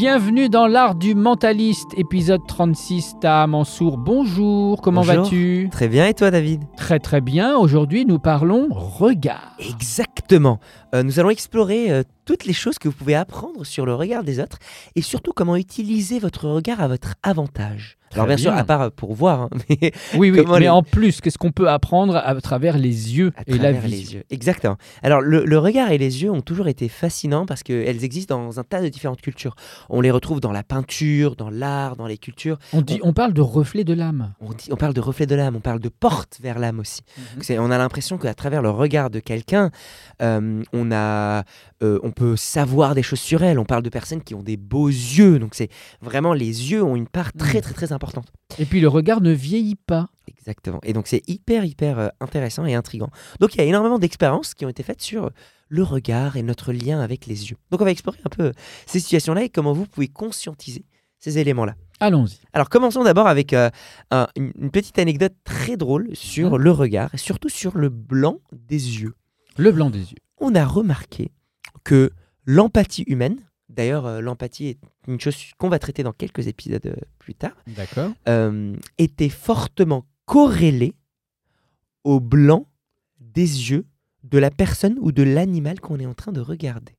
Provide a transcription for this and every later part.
Bienvenue dans l'art du mentaliste, épisode 36. Taha Mansour, bonjour, comment vas-tu? Très bien, et toi David? Très très bien, aujourd'hui nous parlons regard. Exactement. Euh, nous allons explorer euh, toutes les choses que vous pouvez apprendre sur le regard des autres et surtout comment utiliser votre regard à votre avantage. Alors bien, sûr, à part euh, pour voir, hein, mais Oui, oui, mais les- en plus, qu'est-ce qu'on peut apprendre à travers les yeux à et la vie les yeux. Exactement. Alors le, le regard et les yeux ont toujours été fascinants parce qu'elles existent dans un tas de différentes cultures. On les retrouve dans la peinture, dans l'art, dans les cultures. on, dit, on parle de reflet de l'âme. On, dit- on parle de reflet de l'âme, on parle de porte vers l'âme aussi. Mhm. On a l'impression qu'à travers le regard de quelqu'un, euh, on, a, euh, on peut savoir des choses sur elle. On parle de personnes qui ont des beaux yeux. Donc c'est vraiment les yeux ont une part très Mm. très très importante. Et puis le regard ne vieillit pas. Exactement. Et donc c'est hyper hyper euh, intéressant et intrigant. Donc il y a énormément d'expériences qui ont été faites sur le regard et notre lien avec les yeux. Donc on va explorer un peu ces situations-là et comment vous pouvez conscientiser ces éléments-là. Allons-y. Alors commençons d'abord avec euh, un- une, petite anecdote très drôle sur Mhm. le regard et surtout sur le blanc des yeux. Le blanc des yeux. On a remarqué que l'empathie humaine, d'ailleurs euh, l'empathie est une chose qu'on va traiter dans quelques épisodes euh, plus tard, D'accord. euh, était fortement corrélée au blanc des yeux de la personne ou de l'animal qu'on est en train de regarder.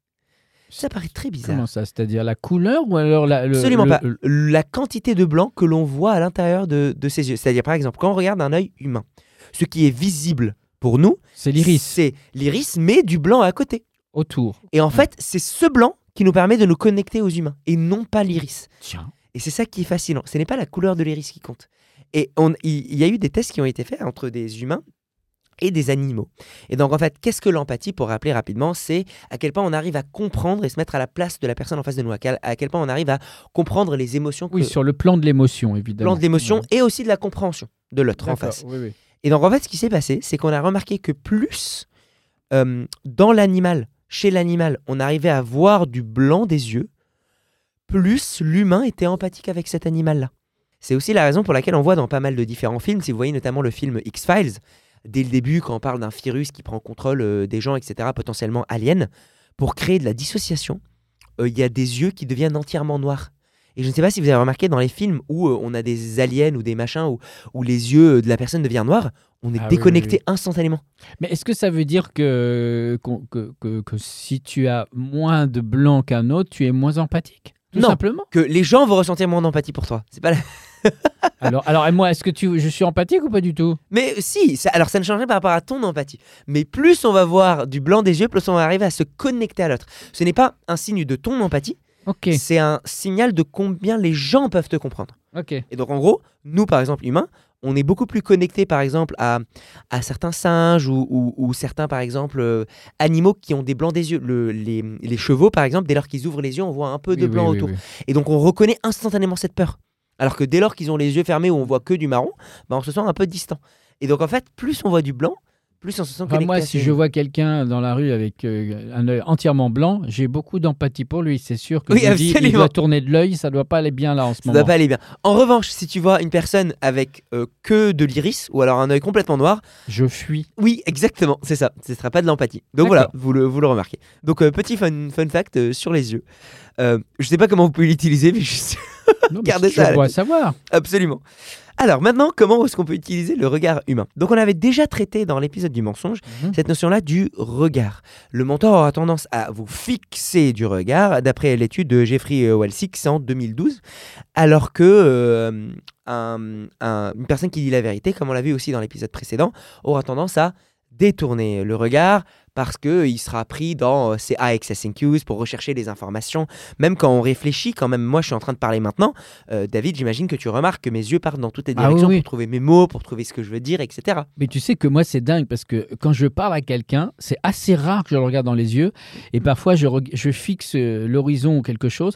Ça paraît très bizarre. Comment ça C'est-à-dire la couleur ou alors la, le, Absolument le- pas. le- La quantité de blanc que l'on voit à l'intérieur de, de ses yeux. C'est-à-dire, par exemple, quand on regarde un œil humain, ce qui est visible pour nous, C'est l'iris c'est l'iris, mais du blanc à côté. Autour. Et en fait, c'est ce blanc qui nous permet de nous connecter aux humains, et non pas l'iris. Tiens. Et c'est ça qui est fascinant. Ce n'est pas la couleur de l'iris qui compte. Et il y a eu des tests qui ont été faits entre des humains et des animaux. Et donc en fait, qu'est-ce que l'empathie, pour rappeler rapidement, c'est à quel point on arrive à comprendre et se mettre à la place de la personne en face de nous, à quel, à quel point on arrive à comprendre les émotions, que, Oui, sur le plan de l'émotion, évidemment. plan de l'émotion Ouais. et aussi de la compréhension de l'autre en face. Oui, oui. Et donc en fait, ce qui s'est passé, c'est qu'on a remarqué que plus euh, dans l'animal, chez l'animal, on arrivait à voir du blanc des yeux, plus l'humain était empathique avec cet animal-là. C'est aussi la raison pour laquelle on voit dans pas mal de différents films, si vous voyez notamment le film X-Files, dès le début, quand on parle d'un virus qui prend contrôle euh, des gens, etc., potentiellement aliens, pour créer de la dissociation, euh, il y a des yeux qui deviennent entièrement noirs. Et je ne sais pas si vous avez remarqué dans les films où euh, on a des aliens ou des machins où, où les yeux de la personne deviennent noirs, on est Ah oui, déconnecté oui, instantanément. Mais est-ce que ça veut dire que, que, que, que si tu as moins de blanc qu'un autre, tu es moins empathique Tout Non. simplement? Que les gens vont ressentir moins d'empathie pour toi. C'est pas la- alors, alors, et moi, est-ce que tu, je suis empathique ou pas du tout? Mais si, ça- alors ça ne changerait par rapport à ton empathie. Mais plus on va voir du blanc des yeux, plus on va arriver à se connecter à l'autre. Ce n'est pas un signe de ton empathie, Ok, c'est un signal de combien les gens peuvent te comprendre. Et donc en gros, nous par exemple humains, on est beaucoup plus connectés par exemple à, à certains singes ou, ou- ou certains par exemple euh, animaux qui ont des blancs des yeux. Le- les, les chevaux par exemple, dès lors qu'ils ouvrent les yeux, on voit un peu de Oui, blanc oui, autour. oui. Et donc on reconnaît instantanément cette peur. Alors que dès lors qu'ils ont les yeux fermés où on voit que du marron, bah, on se sent un peu distant. Et donc en fait, plus on voit du blanc, plus on se sent Enfin, moi, à si je vois quelqu'un dans la rue avec euh, un œil entièrement blanc, j'ai beaucoup d'empathie pour lui. C'est sûr que Oui, je dis, il doit tourner de l'œil, ça doit pas aller bien là en ce ça moment. doit pas aller bien. En revanche, si tu vois une personne avec euh, que de l'iris ou alors un œil complètement noir, Je fuis. oui, exactement, c'est ça. Ce sera pas de l'empathie. Donc voilà, vous le, vous le remarquez. Donc euh, petit fun, fun fact sur les yeux. Je sais pas comment vous pouvez l'utiliser, mais je Non, mais Gardez je ça à la dois tête. savoir. Absolument. Alors maintenant, comment est-ce qu'on peut utiliser le regard humain? Donc on avait déjà traité dans l'épisode du mensonge Mhm. cette notion-là du regard. Le mentor aura tendance à vous fixer du regard, d'après l'étude de Jeffrey euh, Walsick en 2012, alors que euh, un- un- une personne qui dit la vérité, comme on l'a vu aussi dans l'épisode précédent, aura tendance à détourner le regard parce qu'il sera pris dans euh, ses accessing cues pour rechercher des informations. Même quand on réfléchit, quand même, moi je suis en train de parler maintenant, euh, David, j'imagine que tu remarques que mes yeux partent dans toutes les Ah oui, directions oui. pour trouver mes mots, pour trouver ce que je veux dire, etc. Mais tu sais que moi, c'est dingue parce que quand je parle à quelqu'un, c'est assez rare que je le regarde dans les yeux. Et parfois, je, je fixe euh, l'horizon ou quelque chose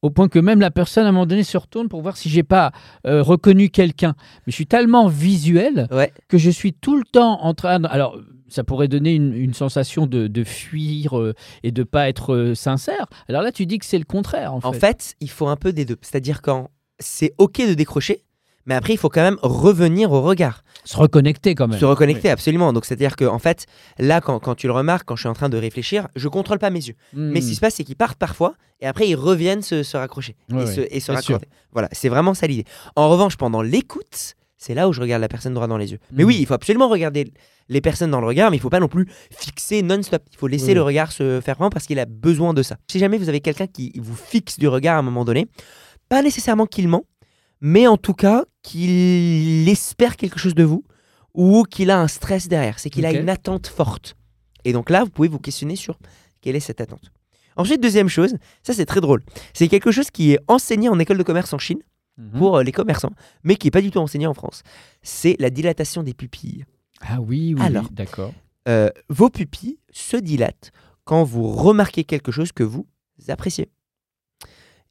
au point que même la personne, à un moment donné, se retourne pour voir si j'ai pas euh, reconnu quelqu'un. Mais je suis tellement visuel Ouais. que je suis tout le temps en train. de- Alors, ça pourrait donner une, une sensation de, de fuir euh, et de pas être euh, sincère. Alors là, tu dis que c'est le contraire, en fait. En fait, il faut un peu des deux. C'est-à-dire quand c'est OK de décrocher, Mais après, il faut quand même revenir au regard. Se reconnecter quand même. Se reconnecter, absolument. Donc, c'est-à-dire que, en fait, là, quand, quand tu le remarques, quand je suis en train de réfléchir, je contrôle pas mes yeux. Hmm. Mais ce qui se passe, c'est qu'ils partent parfois et après, ils reviennent se, se raccrocher et, se, et se raccorder. Voilà, c'est vraiment ça l'idée. En revanche, pendant l'écoute, c'est là où je regarde la personne droit dans les yeux. Mais Mhm. oui, il faut absolument regarder les personnes dans le regard, mais il faut pas non plus fixer non-stop. Il faut laisser Oui. le regard se faire prendre parce qu'il a besoin de ça. Si jamais vous avez quelqu'un qui vous fixe du regard à un moment donné, pas nécessairement qu'il ment, mais en tout cas qu'il espère quelque chose de vous ou qu'il a un stress derrière, c'est qu'il a une attente forte. Et donc là, vous pouvez vous questionner sur quelle est cette attente. Ensuite, deuxième chose, ça c'est très drôle, c'est quelque chose qui est enseigné en école de commerce en Chine Mhm. pour euh, les commerçants, mais qui n'est pas du tout enseigné en France. C'est la dilatation des pupilles. Ah oui, oui, oui, Alors. d'accord. Euh, vos pupilles se dilatent quand vous remarquez quelque chose que vous appréciez.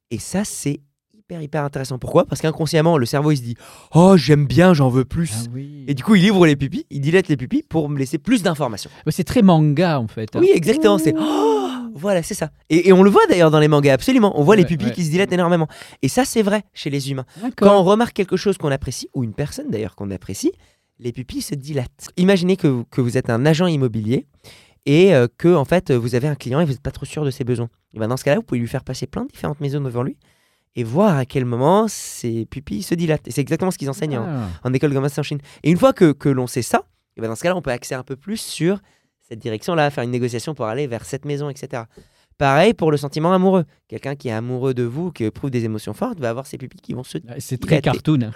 Et ça, c'est hyper, hyper intéressant. Pourquoi? Parce qu'inconsciemment, le cerveau, il se dit « Oh, j'aime bien, j'en veux plus Ah oui. Et du coup, il ouvre les pupilles, il dilate les pupilles pour me laisser plus d'informations. C'est très manga en fait. hein. Oui, exactement, c'est Oh Voilà, c'est ça. Et, et on le voit d'ailleurs dans les mangas, absolument. On voit les pupilles ouais. qui se dilatent énormément. Et ça, c'est vrai chez les humains. Quand on remarque quelque chose qu'on apprécie, ou une personne d'ailleurs qu'on apprécie, les pupilles se dilatent. Imaginez que, vous- que vous êtes un agent immobilier et euh, que en fait vous avez un client et vous n'êtes pas trop sûr de ses besoins. Et ben, dans ce cas-là, vous pouvez lui faire passer plein de différentes maisons devant lui et voir à quel moment ses pupilles se dilatent. Et c'est exactement ce qu'ils enseignent en, Ah. en école de commerce en Chine. Et une fois que, que l'on sait ça, et ben dans ce cas-là, on peut axer un peu plus sur cette direction-là, faire une négociation pour aller vers cette maison, etc. Pareil pour le sentiment amoureux. Quelqu'un qui est amoureux de vous, qui éprouve des émotions fortes, va avoir ses pupilles qui vont se... Ouais, C'est très cartoon. hein.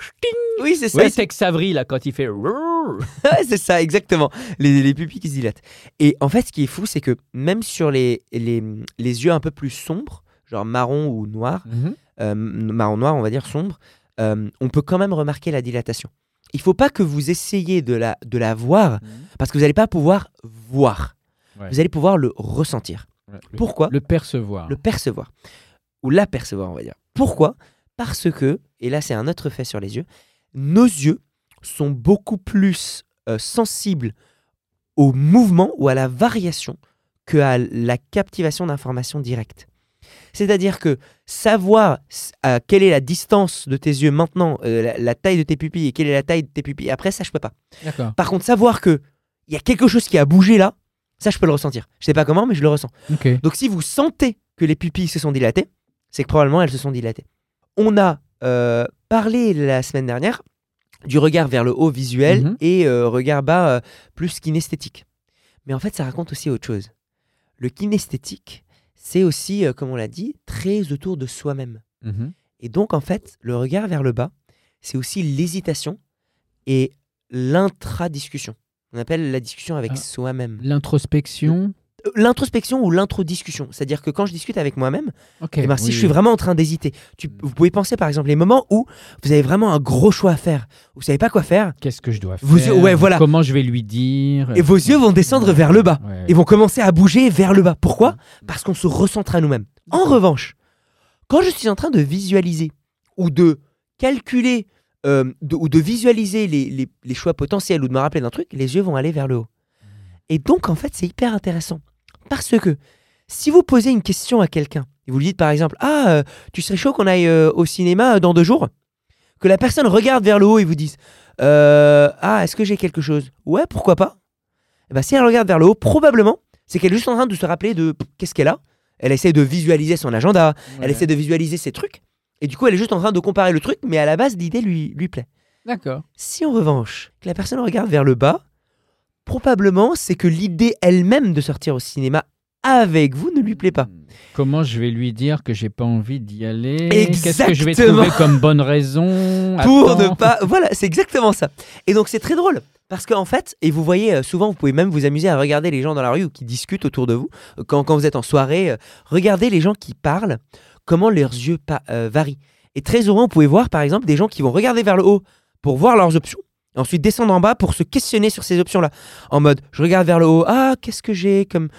Oui, c'est ça. Oui, c'est- Tex Avery là quand il fait. C'est ça, exactement. Les, les pupilles qui se dilatent. Et en fait, ce qui est fou, c'est que même sur les, les, les yeux un peu plus sombres, genre marron ou noir, Mhm. euh, marron noir, on va dire sombre, euh, on peut quand même remarquer la dilatation. Il faut pas que vous essayiez de la, de la voir, parce que vous n'allez pas pouvoir voir. Ouais. Vous allez pouvoir le ressentir. Ouais, le- Pourquoi Le percevoir. Le percevoir. Ou l'apercevoir, on va dire. Pourquoi? Parce que, et là c'est un autre fait sur les yeux, nos yeux sont beaucoup plus euh, sensibles au mouvement ou à la variation que à la captivation d'informations directes. C'est-à-dire que savoir à quelle est la distance de tes yeux maintenant, euh, la, la taille de tes pupilles et quelle est la taille de tes pupilles après, ça je peux pas. Par contre, savoir que il y a quelque chose qui a bougé là, ça je peux le ressentir. Je sais pas comment, mais je le ressens. Donc si vous sentez que les pupilles se sont dilatées, c'est que probablement elles se sont dilatées. On a euh, parlé la semaine dernière du regard vers le haut visuel Mhm. et euh, regard bas euh, plus kinesthétique. Mais en fait, ça raconte aussi autre chose. Le kinesthétique, c'est aussi, euh, comme on l'a dit, très autour de soi-même. Mhm. Et donc, en fait, le regard vers le bas, c'est aussi l'hésitation et l'intra-discussion. On appelle la discussion avec Ah. soi-même. L'introspection. L'introspection ou l'intro-discussion. C'est-à-dire que quand je discute avec moi-même, Ok. eh ben, si oui, je suis oui. vraiment en train d'hésiter, tu- vous pouvez penser par exemple les moments où vous avez vraiment un gros choix à faire, vous savez pas quoi faire, Qu'est-ce que je dois faire Vos yeux- ouais, voilà. Comment je vais lui dire et vos yeux vont descendre vers le bas, Ouais. et vont commencer à bouger vers le bas. Pourquoi Parce qu'on se recentre à nous-mêmes. En revanche, quand je suis en train de visualiser ou de calculer euh, de- ou de visualiser les, les- les choix potentiels ou de me rappeler d'un truc, les yeux vont aller vers le haut. Et donc, en fait, c'est hyper intéressant. Parce que si vous posez une question à quelqu'un, et vous lui dites par exemple Ah, euh, tu serais chaud qu'on aille euh, au cinéma euh, dans deux jours? Que la personne regarde vers le haut et vous dise Euh, Ah, est-ce que j'ai quelque chose? Ouais, pourquoi pas Eh ben, Si elle regarde vers le haut, probablement, c'est qu'elle est juste en train de se rappeler de qu'est-ce qu'elle a. Elle essaie de visualiser son agenda, elle essaie de visualiser ses trucs. Et du coup, elle est juste en train de comparer le truc, mais à la base, l'idée lui, lui plaît. D'accord. Si en revanche, que la personne regarde vers le bas, probablement c'est que l'idée elle-même de sortir au cinéma avec vous ne lui plaît pas. Comment je vais lui dire que j'ai pas envie d'y aller? Qu'est-ce que je vais trouver comme bonne raison? Pour Attends. ne pas. Voilà, c'est exactement ça. Et donc c'est très drôle. Parce qu'en fait, et vous voyez, euh, souvent vous pouvez même vous amuser à regarder les gens dans la rue ou qui discutent autour de vous. Euh, Quand, quand vous êtes en soirée, euh, regardez les gens qui parlent, comment leurs yeux euh, varient. Et très souvent, vous pouvez voir par exemple des gens qui vont regarder vers le haut pour voir leurs options. Ensuite descendre en bas pour se questionner sur ces options-là. En mode, je regarde vers le haut, ah, qu'est-ce que j'ai comme,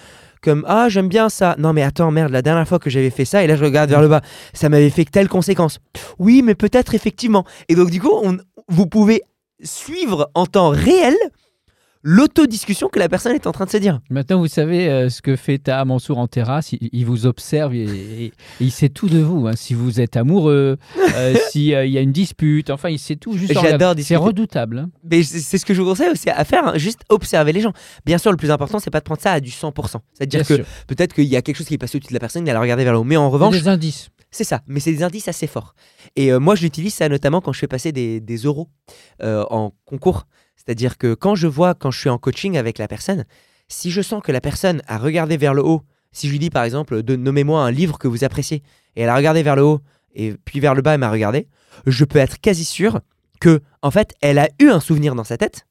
comme, ah, j'aime bien ça. Non, mais attends, merde, la dernière fois que j'avais fait ça, et là je regarde vers le bas, ça m'avait fait telle conséquence. Oui, mais peut-être effectivement. Et donc, du coup, on, vous pouvez suivre en temps réel l'autodiscussion que la personne est en train de se dire. Maintenant, vous savez euh, ce que fait Taha Mansour en terrasse. Il, il vous observe et, et- et il sait tout de vous. hein. Si vous êtes amoureux, euh, s'il y a une dispute, enfin, il sait tout. Juste J'adore. C'est redoutable. hein. Mais c'est ce que je vous conseille aussi à faire, hein, juste observer les gens. Bien sûr, le plus important, c'est pas de prendre ça à du 100%. C'est-à-dire que peut-être qu'il y a quelque chose qui est passé au-dessus de la personne, il a la regardé vers le haut. Mais en revanche, des indices. c'est ça. Mais c'est des indices assez forts. Et euh, moi, je l'utilise ça notamment quand je fais passer des, des euros euh, en concours. C'est-à-dire que quand je vois, quand je suis en coaching avec la personne, si je sens que la personne a regardé vers le haut, si je lui dis par exemple, de nommez-moi un livre que vous appréciez, et elle a regardé vers le haut, et puis vers le bas, elle m'a regardé, je peux être quasi sûr que, en fait, elle a eu un souvenir dans sa tête,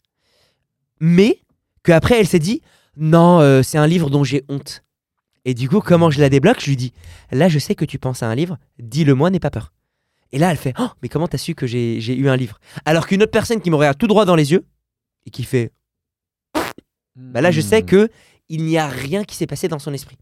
mais qu'après elle s'est dit, non, euh, c'est un livre dont j'ai honte. Et du coup, comment je la débloque? Je lui dis, là, je sais que tu penses à un livre, dis-le-moi, n'aie pas peur. Et là, elle fait, oh, mais comment t'as su que j'ai j'ai eu un livre? Alors qu'une autre personne qui me regarde tout droit dans les yeux et qui fait, bah là, je sais Hmm. que il n'y a rien qui s'est passé dans son esprit.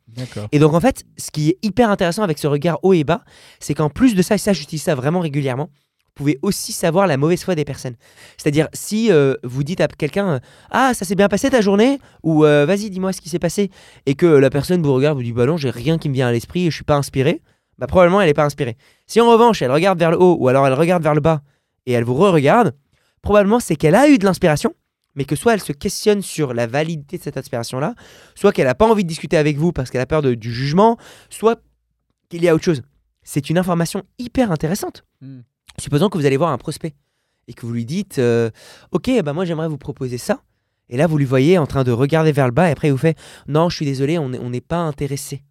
Et donc, en fait, ce qui est hyper intéressant avec ce regard haut et bas, c'est qu'en plus de ça, et ça, j'utilise ça vraiment régulièrement, vous pouvez aussi savoir la mauvaise foi des personnes. C'est-à-dire, si euh, vous dites à quelqu'un, ah, ça s'est bien passé ta journée, ou euh, vas-y, dis-moi ce qui s'est passé, et que la personne vous regarde, vous dit, bah non, j'ai rien qui me vient à l'esprit, et je suis pas inspiré, bah probablement elle n'est pas inspirée. Si en revanche, elle regarde vers le haut, ou alors elle regarde vers le bas, et elle vous re-regarde, probablement c'est qu'elle a eu de l'inspiration, mais que soit elle se questionne sur la validité de cette inspiration-là, soit qu'elle n'a pas envie de discuter avec vous parce qu'elle a peur de- du jugement, soit qu'il y a autre chose. C'est une information hyper intéressante. Hmm. Supposons que vous allez voir un prospect et que vous lui dites euh, Ok, bah moi j'aimerais vous proposer ça. Et là, vous lui voyez en train de regarder vers le bas et après il vous fait Non, je suis désolé, on n'est pas intéressé.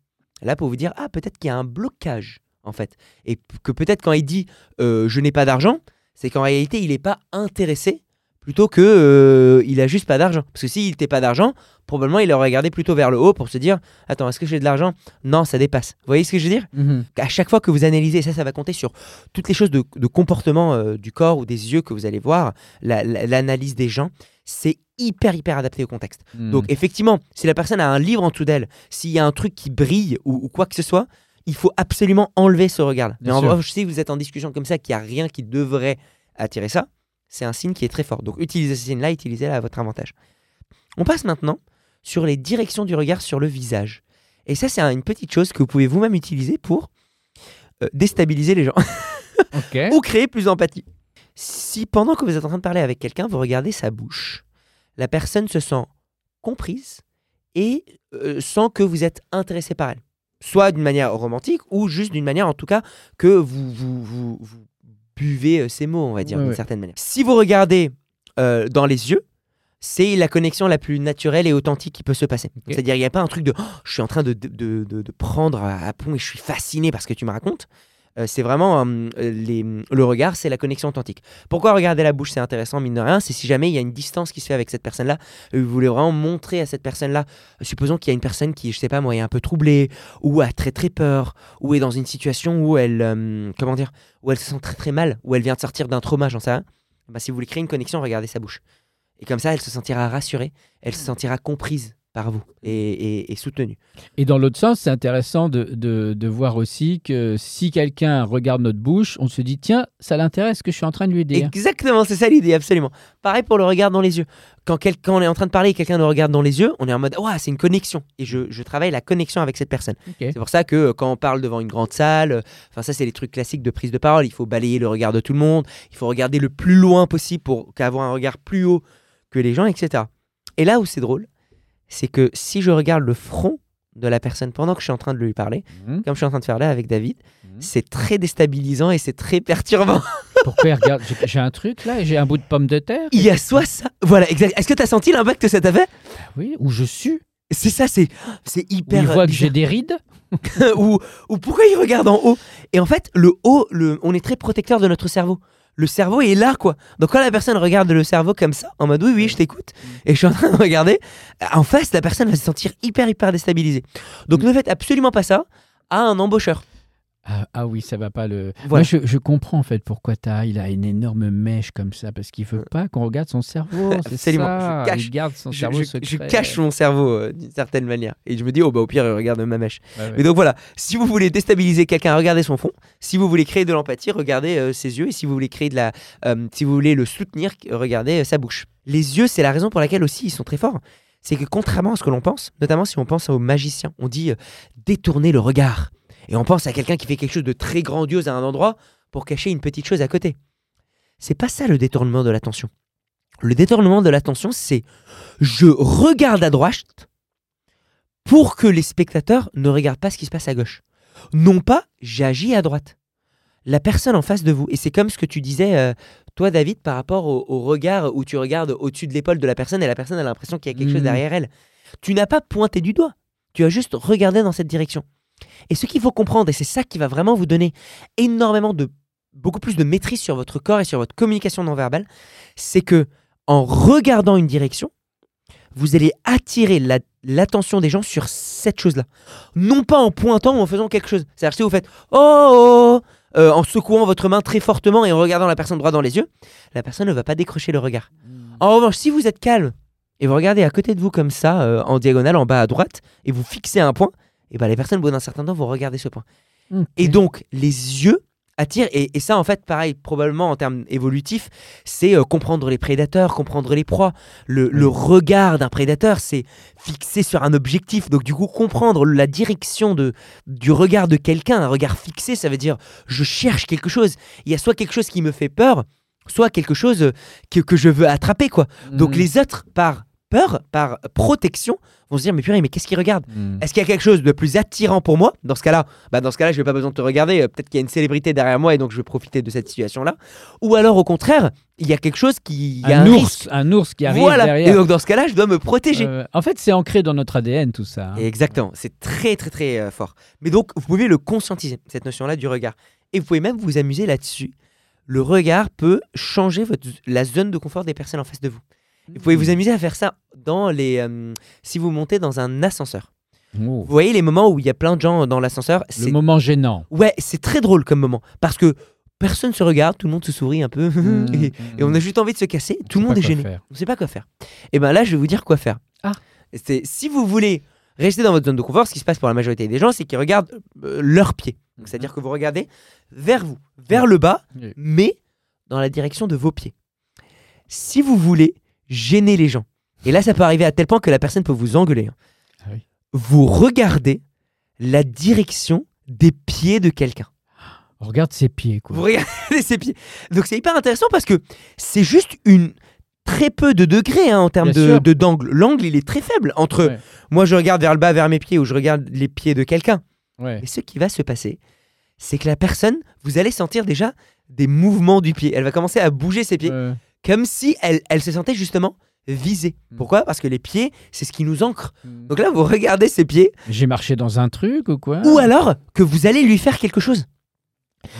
Là, pour vous dire Ah, peut-être qu'il y a un blocage en fait. Et que peut-être quand il dit euh, Je n'ai pas d'argent, c'est qu'en réalité il n'est pas intéressé plutôt que euh, il a juste pas d'argent. Parce que s'il n'était pas d'argent, probablement il aurait regardé plutôt vers le haut pour se dire Attends, est-ce que j'ai de l'argent? Non, ça dépasse. Vous voyez ce que je veux dire? Mhm. à chaque fois que vous analysez, ça, ça va compter sur toutes les choses de, de comportement euh, du corps ou des yeux que vous allez voir, la- la- l'analyse des gens, c'est hyper, hyper adapté au contexte. Mhm. Donc, effectivement, si la personne a un livre en dessous d'elle, s'il y a un truc qui brille ou, ou quoi que ce soit, il faut absolument enlever ce regard. Mais en revanche, si vous êtes en discussion comme ça, qu'il n'y a rien qui devrait attirer ça, c'est un signe qui est très fort. Donc, utilisez ce signe-là, utilisez-le à votre avantage. On passe maintenant sur les directions du regard sur le visage. Et ça, c'est un- une petite chose que vous pouvez vous-même utiliser pour euh, déstabiliser les gens ou créer plus d'empathie. Si pendant que vous êtes en train de parler avec quelqu'un, vous regardez sa bouche, la personne se sent comprise et euh, sent que vous êtes intéressé par elle. Soit d'une manière romantique ou juste d'une manière en tout cas que vous, vous, vous, vous buvez euh, ces mots, on va dire, Ouais, d'une ouais. certaine manière. Si vous regardez euh, dans les yeux, c'est la connexion la plus naturelle et authentique qui peut se passer. C'est-à-dire, il n'y a pas un truc de Oh, je suis en train de, de, de- de- de prendre à, à pont et je suis fasciné par ce que tu me racontes. Euh, c'est vraiment euh, le regard, c'est la connexion authentique. Pourquoi regarder la bouche, c'est intéressant, mine de rien C'est si jamais il y a une distance qui se fait avec cette personne-là, euh, vous voulez vraiment montrer à cette personne-là, supposons qu'il y a une personne qui, je sais pas moi, est un peu troublée, ou a très très peur, ou est dans une situation où elle, comment dire, où elle se sent très très mal, où elle vient de sortir d'un trauma, j'en sais rien. Bah, si vous voulez créer une connexion, regardez sa bouche. Et comme ça, elle se sentira rassurée, elle se sentira comprise par vous et, et- et dans l'autre sens, c'est intéressant de, de- de voir aussi que si quelqu'un regarde notre bouche, on se dit tiens, ça l'intéresse ce que je suis en train de lui dire. Exactement, c'est ça l'idée, absolument. Pareil pour le regard dans les yeux. Quand, quel- quand on est en train de parler et quelqu'un nous regarde dans les yeux, on est en mode Ouah, c'est une connexion. Et je, je travaille la connexion avec cette personne. C'est pour ça que quand on parle devant une grande salle, enfin ça c'est les trucs classiques de prise de parole, il faut balayer le regard de tout le monde, il faut regarder le plus loin possible pour qu'avoir un regard plus haut que les gens, etc. Et là où c'est drôle, c'est que si je regarde le front de la personne pendant que je suis en train de lui parler, Mhm. comme je suis en train de faire là avec David, Mhm. c'est très déstabilisant et c'est très perturbant. Pourquoi il regarde J'ai- un truc là, j'ai un bout de pomme de terre. Il y a soit ça, voilà, exact. Est-ce que tu as senti l'impact que ça t'avait Ah Oui, ou je sue. C'est ça, c'est Ou hyper. il voit que j'ai des rides. ou, ou pourquoi il regarde en haut? Et en fait, le haut, le, on est très protecteur de notre cerveau. Le cerveau est là, quoi. Donc quand la personne regarde le cerveau comme ça, en mode oui, oui, je t'écoute, et je suis en train de regarder, en face, la personne va se sentir hyper, hyper déstabilisée. Donc ne faites absolument pas ça à un embaucheur. Ah, ah oui, ça va pas le. Voilà. Moi, je, je comprends en fait pourquoi Taha, il a une énorme mèche comme ça, parce qu'il veut pas qu'on regarde son cerveau. C'est Absolument. ça. Je cache- il garde son Je, cerveau je- cache mon cerveau euh, d'une certaine manière. Et je me dis, oh bah au pire, il regarde ma mèche. Ouais, ouais. Et donc voilà, si vous voulez déstabiliser quelqu'un, regardez son fond. Si vous voulez créer de l'empathie, regardez euh, ses yeux. Et si vous voulez créer de la, euh, si vous voulez le soutenir, regardez euh, sa bouche. Les yeux, c'est la raison pour laquelle aussi ils sont très forts. C'est que contrairement à ce que l'on pense, notamment si on pense aux magiciens, on dit euh, détourner le regard. Et on pense à quelqu'un qui fait quelque chose de très grandiose à un endroit pour cacher une petite chose à côté. C'est pas ça le détournement de l'attention. Le détournement de l'attention, c'est je regarde à droite pour que les spectateurs ne regardent pas ce qui se passe à gauche. Non pas j'agis à droite. La personne en face de vous. Et c'est comme ce que tu disais, euh, toi, David, par rapport au, au regard où tu regardes au-dessus de l'épaule de la personne et la personne a l'impression qu'il y a quelque chose Mhm. derrière elle. Tu n'as pas pointé du doigt. Tu as juste regardé dans cette direction. Et ce qu'il faut comprendre, et c'est ça qui va vraiment vous donner énormément de beaucoup plus de maîtrise sur votre corps et sur votre communication non verbale, c'est que en regardant une direction, vous allez attirer la- l'attention des gens sur cette chose-là. Non pas en pointant ou en faisant quelque chose. C'est-à-dire si vous faites oh, oh, oh euh, en secouant votre main très fortement et en regardant la personne droit dans les yeux, la personne ne va pas décrocher le regard. Mm. En revanche, si vous êtes calme et vous regardez à côté de vous comme ça, euh, en diagonale, en bas à droite, et vous fixez un point, et ben les personnes, au bout d'un certain temps, vont regarder ce point. Et donc, les yeux attirent, et, et ça, en fait, pareil, probablement en termes évolutifs, c'est euh, comprendre les prédateurs, comprendre les proies. Le, le regard d'un prédateur, c'est fixé sur un objectif. Donc, du coup, comprendre la direction de, du regard de quelqu'un, un regard fixé, ça veut dire je cherche quelque chose. Il y a soit quelque chose qui me fait peur, soit quelque chose euh, que, que je veux attraper, quoi. Donc, Mm. les autres, par peur, par protection, vont se dire mais purée, mais qu'est-ce qu'ils regardent Mm. est-ce qu'il y a quelque chose de plus attirant pour moi Dans ce cas-là, bah dans ce cas-là, je n'ai pas besoin de te regarder. euh, Peut-être qu'il y a une célébrité derrière moi et donc je vais profiter de cette situation-là. Ou alors, au contraire, il y a quelque chose qui. il y a un, un ours, risque. un ours qui arrive Voilà. derrière. Et donc, dans ce cas-là, je dois me protéger. Euh, en fait, c'est ancré dans notre ADN tout ça. hein. Exactement. C'est très, très, très euh, fort. Mais donc, vous pouvez le conscientiser, cette notion-là du regard. Et vous pouvez même vous amuser là-dessus. Le regard peut changer votre, la zone de confort des personnes en face de vous. Vous pouvez vous amuser à faire ça dans les, euh, si vous montez dans un ascenseur. Oh. Vous voyez les moments où il y a plein de gens dans l'ascenseur. Le C'est moment gênant. Ouais, c'est très drôle comme moment. Parce que personne se regarde, tout le monde se sourit un peu. Mm, et, et on a juste envie de se casser. Tout le monde est gêné. On ne sait pas quoi faire. Et ben là, je vais vous dire quoi faire. Ah. C'est si vous voulez rester dans votre zone de confort, ce qui se passe pour la majorité des gens, c'est qu'ils regardent euh, leurs pieds. C'est-à-dire que vous regardez vers vous, vers le bas, mais dans la direction de vos pieds. Si vous voulez gêner les gens, et là, ça peut arriver à tel point que la personne peut vous engueuler. hein. Ah oui. Vous regardez la direction des pieds de quelqu'un. Regarde ses pieds, quoi. Vous regardez ses pieds. Donc c'est hyper intéressant parce que c'est juste une très peu de degrés hein, en termes Bien de d'angle. L'angle, il est très faible entre Ouais. moi je regarde vers le bas, vers mes pieds ou je regarde les pieds de quelqu'un. Ouais. Mais ce qui va se passer, c'est que la personne, vous allez sentir déjà des mouvements du pied. Elle va commencer à bouger ses pieds comme si elle, elle se sentait justement visée. Mm. Pourquoi? Parce que les pieds, c'est ce qui nous ancre. mm. Donc là, vous regardez ses pieds J'ai marché dans un truc ou quoi? Ou alors que vous allez lui faire quelque chose.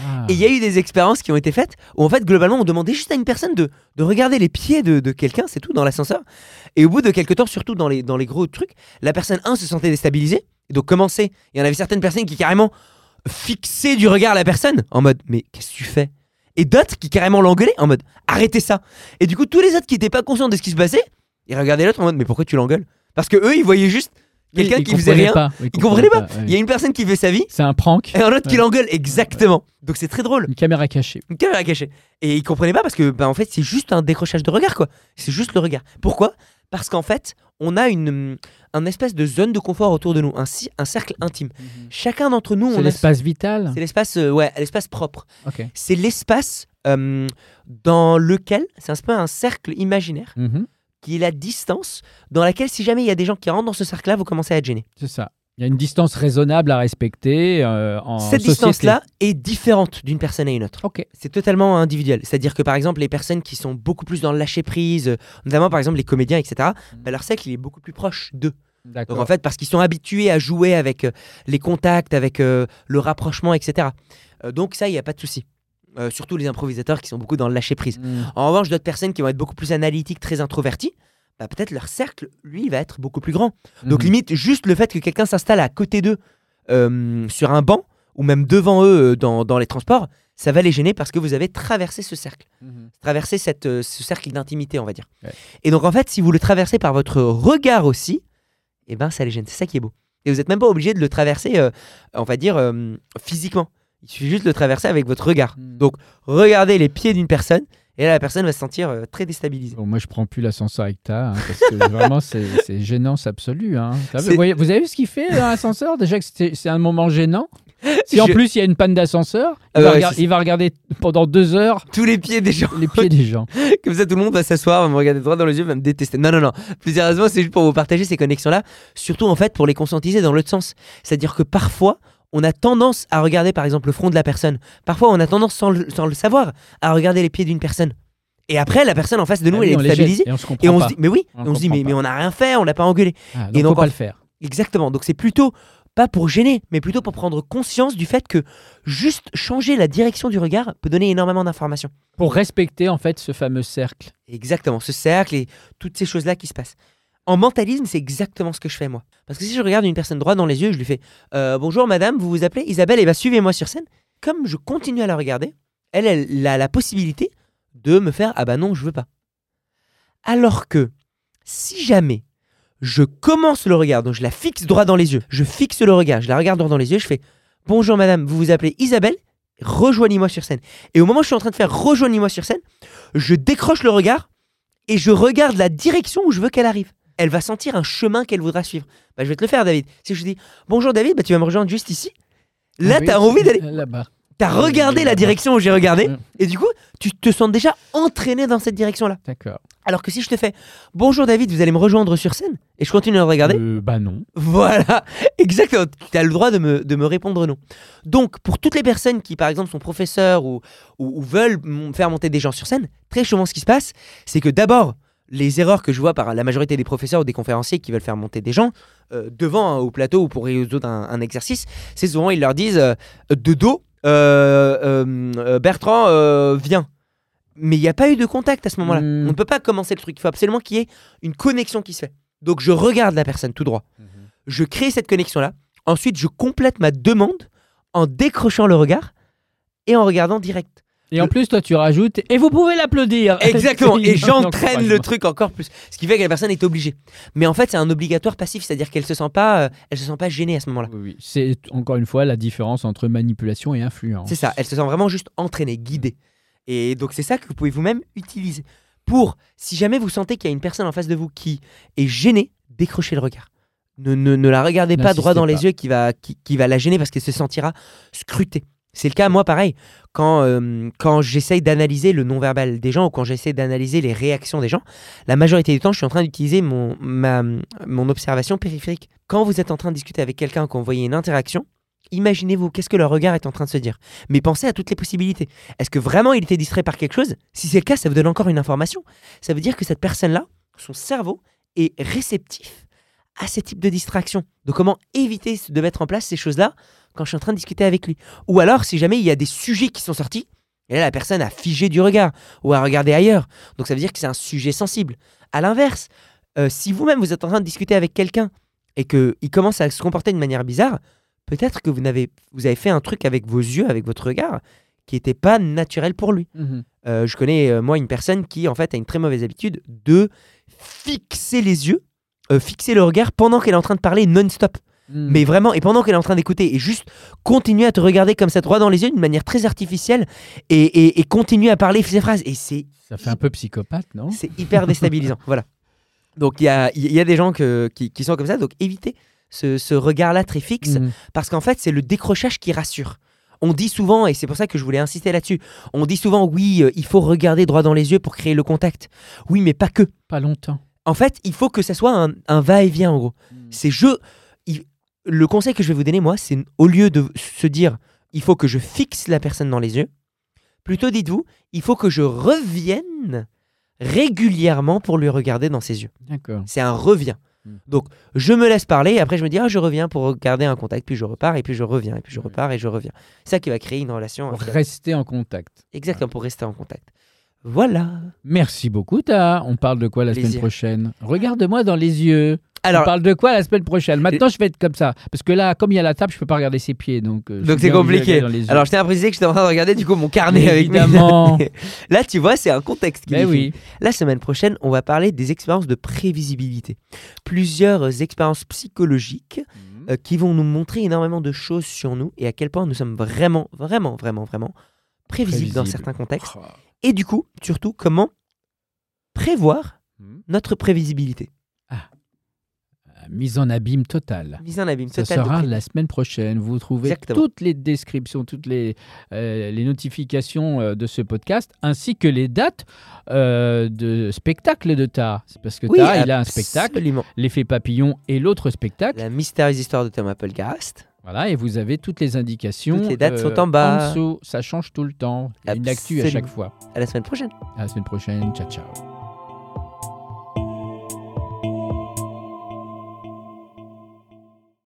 Ah. Et il y a eu des expériences qui ont été faites où en fait globalement on demandait juste à une personne de, de regarder les pieds de, de quelqu'un, c'est tout, dans l'ascenseur. Et au bout de quelques temps, surtout dans les, dans les gros trucs, la personne 1 se sentait déstabilisée. Et donc commençait, il y en avait certaines personnes qui carrément fixaient du regard la personne en mode mais qu'est-ce que tu fais? Et d'autres qui carrément l'engueulaient en mode arrêtez ça. Et du coup tous les autres qui n'étaient pas conscients de ce qui se passait, ils regardaient l'autre en mode mais pourquoi tu l'engueules? Parce que eux ils voyaient juste quelqu'un qui faisait rien. pas. Ils comprenaient pas. ouais. Il y a une personne qui fait sa vie C'est un prank. et un autre qui l'engueule exactement. Donc c'est très drôle. Une caméra cachée. Une caméra cachée. Et ils comprenaient pas parce que, bah, en fait, c'est juste un décrochage de regard, quoi. C'est juste le regard. Pourquoi? Parce qu'en fait, on a une, un espèce de zone de confort autour de nous, un, un cercle intime. Chacun d'entre nous, C'est a. l'espace vital. C'est l'espace, euh, ouais, l'espace propre. C'est l'espace euh, dans lequel, c'est un peu un cercle imaginaire, Mhm. qui est la distance dans laquelle, si jamais il y a des gens qui rentrent dans ce cercle-là, vous commencez à être gêné. C'est ça. Il y a une distance raisonnable à respecter euh, en Cette distance-là est différente d'une personne à une autre. Ok. C'est totalement individuel. C'est-à-dire que par exemple, les personnes qui sont beaucoup plus dans le lâcher prise, euh, notamment par exemple les comédiens, etc., bah, leur cercle il est beaucoup plus proche d'eux. Donc D'accord. en fait, parce qu'ils sont habitués à jouer avec euh, les contacts, avec euh, le rapprochement, etc. Donc ça, il n'y a pas de souci. Surtout les improvisateurs qui sont beaucoup dans le lâcher prise. Mm. En revanche, d'autres personnes qui vont être beaucoup plus analytiques, très introverties, bah, peut-être leur cercle, lui, va être beaucoup plus grand. Donc Mhm. limite, juste le fait que quelqu'un s'installe à côté d'eux euh, sur un banc ou même devant eux euh, dans, dans les transports, ça va les gêner parce que vous avez traversé ce cercle, traversé cette, euh, ce cercle d'intimité, on va dire. Ouais. Et donc en fait, si vous le traversez par votre regard aussi, eh ben ça les gêne. C'est ça qui est beau. Et vous n'êtes même pas obligé de le traverser, euh, on va dire, physiquement. Il suffit juste de le traverser avec votre regard. Mm. Donc regardez les pieds d'une personne, et là la personne va se sentir euh, très déstabilisée. Bon, moi, je prends plus l'ascenseur avec ta, hein, parce que vraiment, c'est gênance absolue. Hein. Vous, voyez- vous avez vu ce qu'il fait dans l'ascenseur Déjà que c'est un moment gênant. Si en plus il y a une panne d'ascenseur, il, ouais, c'est- il va regarder pendant deux heures Tous les pieds des gens. les pieds des gens. Comme ça, tout le monde va s'asseoir, va me regarder droit dans les yeux, va me détester. Non, non, non. Plus sérieusement, c'est juste pour vous partager ces connexions-là. Surtout, en fait, pour les conscientiser dans l'autre sens. C'est-à-dire que parfois, on a tendance à regarder, par exemple, le front de la personne. Parfois, on a tendance, sans le, sans le savoir, à regarder les pieds d'une personne. Et après, la personne en face de nous, Ah oui, elle est stabilisée. Et on se comprend Et on pas. se dit, mais oui, On se dit, mais, on n'a rien fait, on n'a pas engueulé. Ah, Et donc, donc, faut pas en- le faire. Exactement. Donc c'est plutôt pas pour gêner, mais plutôt pour prendre conscience du fait que juste changer la direction du regard peut donner énormément d'informations. Pour respecter en fait ce fameux cercle. Exactement, ce cercle et toutes ces choses-là qui se passent. En mentalisme, c'est exactement ce que je fais moi. Parce que si je regarde une personne droit dans les yeux, je lui fais euh, Bonjour madame, vous vous appelez Isabelle, et bah suivez-moi sur scène. Comme je continue à la regarder, elle, elle a la possibilité de me faire Ah bah non, je veux pas. Alors que si jamais je commence le regard, donc je la fixe droit dans les yeux, je fixe le regard, je la regarde droit dans les yeux, je fais Bonjour madame, vous vous appelez Isabelle, rejoignez-moi sur scène. Et au moment où je suis en train de faire Rejoignez-moi sur scène, je décroche le regard et je regarde la direction où je veux qu'elle arrive. Elle va sentir un chemin qu'elle voudra suivre. Bah, je vais te le faire, David. Si je dis bonjour, David, bah, tu vas me rejoindre juste ici. Là, Ah oui, tu as envie d'aller. là-bas. Tu as regardé la direction où j'ai regardé. Et du coup, tu te sens déjà entraîné dans cette direction-là. D'accord. Alors que si je te fais bonjour, David, vous allez me rejoindre sur scène et je continue à regarder. Euh, bah non. Voilà, exactement. Tu as le droit de me, de me répondre non. Donc, pour toutes les personnes qui, par exemple, sont professeurs ou, ou, ou veulent faire monter des gens sur scène, très souvent, ce qui se passe, c'est que d'abord, les erreurs que je vois par la majorité des professeurs ou des conférenciers qui veulent faire monter des gens euh, devant hein, au plateau ou pour résoudre un, un exercice, c'est souvent, ils leur disent euh, de dos, euh, Bertrand, viens. Mais il n'y a pas eu de contact à ce moment-là. Mm. On ne peut pas commencer le truc. Il faut absolument qu'il y ait une connexion qui se fait. Donc, je regarde la personne tout droit je crée cette connexion-là. Ensuite, je complète ma demande en décrochant le regard et en regardant direct. Et en plus, toi, tu rajoutes et vous pouvez l'applaudir. Exactement. Et j'entraîne le truc encore plus. Ce qui fait que la personne est obligée. Mais en fait, c'est un obligatoire passif, c'est-à-dire qu'elle se sent pas, euh, elle se sent pas gênée à ce moment-là. Oui, oui. C'est encore une fois la différence entre manipulation et influence. C'est ça. Elle se sent vraiment juste entraînée, guidée. Et donc, c'est ça que vous pouvez vous-même utiliser pour, si jamais vous sentez qu'il y a une personne en face de vous qui est gênée, décrochez le regard. Ne, ne, ne la regardez pas droit dans les yeux qui va, qui, qui va la gêner parce qu'elle se sentira scrutée. C'est le cas, moi, pareil. Quand, euh, quand j'essaye d'analyser le non-verbal des gens ou quand j'essaie d'analyser les réactions des gens, la majorité du temps, je suis en train d'utiliser mon, mon observation périphérique. Quand vous êtes en train de discuter avec quelqu'un, quand vous voyez une interaction, imaginez-vous qu'est-ce que leur regard est en train de se dire. Mais pensez à toutes les possibilités. Est-ce que vraiment il était distrait par quelque chose? Si c'est le cas, ça vous donne encore une information. Ça veut dire que cette personne-là, son cerveau est réceptif à ce type de distraction. Donc comment éviter de mettre en place ces choses-là quand je suis en train de discuter avec lui Ou alors, si jamais il y a des sujets qui sont sortis, et là la personne a figé du regard ou a regardé ailleurs. Donc ça veut dire que c'est un sujet sensible. À l'inverse, euh, si vous-même vous êtes en train de discuter avec quelqu'un et qu'il commence à se comporter de manière bizarre, peut-être que vous avez fait un truc avec vos yeux, avec votre regard, qui n'était pas naturel pour lui. Mhm. Euh, je connais, euh, moi, une personne qui, en fait, a une très mauvaise habitude de fixer les yeux, euh, fixer le regard pendant qu'elle est en train de parler non-stop. Mhm. Mais vraiment, et pendant qu'elle est en train d'écouter, et juste continuer à te regarder comme ça droit dans les yeux d'une manière très artificielle, et, et, et continuer à parler ses phrases. Et c'est ça fait un peu psychopathe, non? c'est hyper déstabilisant. voilà. Donc il y a, y a des gens que- qui, qui sont comme ça, donc évitez ce, ce regard-là très fixe, Mhm. parce qu'en fait, c'est le décrochage qui rassure. On dit souvent, et c'est pour ça que je voulais insister là-dessus, on dit souvent, oui, euh, il faut regarder droit dans les yeux pour créer le contact. Oui, mais pas que. Pas longtemps. En fait, il faut que ça soit un, un va-et-vient, en gros. C'est je. il- le conseil que je vais vous donner, moi, c'est au lieu de se dire, il faut que je fixe la personne dans les yeux, plutôt dites-vous, il faut que je revienne régulièrement pour lui regarder dans ses yeux. D'accord. C'est un revient. Hmm. Donc, je me laisse parler, et après je me dis, ah, je reviens pour regarder un contact, puis je repars, et puis je reviens, et puis je Hmm. repars, et je reviens. C'est ça qui va créer une relation. Pour rester en contact. Exactement, pour rester en contact. Voilà. Merci beaucoup, Ta. On parle de quoi la semaine prochaine? Regarde-moi dans les yeux. On Alors, parle de quoi la semaine prochaine? Maintenant, je vais être comme ça. Parce que là, comme il y a la table, je peux pas regarder ses pieds. Donc, euh, donc c'est compliqué. Alors, je tiens à préciser que j'étais en train de regarder du coup mon carnet avec mes- Évidemment. Là, tu vois, c'est un contexte qui Mais définit. oui. La semaine prochaine, on va parler des expériences de prévisibilité. Plusieurs euh, expériences psychologiques euh, qui vont nous montrer énormément de choses sur nous et à quel point nous sommes vraiment, vraiment, vraiment, vraiment prévisibles dans Prévisible. certains contextes. Et du coup, surtout, comment prévoir notre prévisibilité. Mise en abîme totale. Mise en abîme Ça totale de sera la semaine prochaine. Vous trouvez Exactement. toutes les descriptions, toutes les, euh, les notifications euh, de ce podcast, ainsi que les dates euh, de spectacle de Ta. C'est parce que Oui, Ta, il a un spectacle, l'effet papillon et l'autre spectacle. La mystérieuse histoire de Tom Applegast. Voilà, et vous avez toutes les indications. Toutes les dates sont en bas. dessous. Ça change tout le temps. Une actu à chaque fois. À la semaine prochaine. À la semaine prochaine. Ciao, ciao.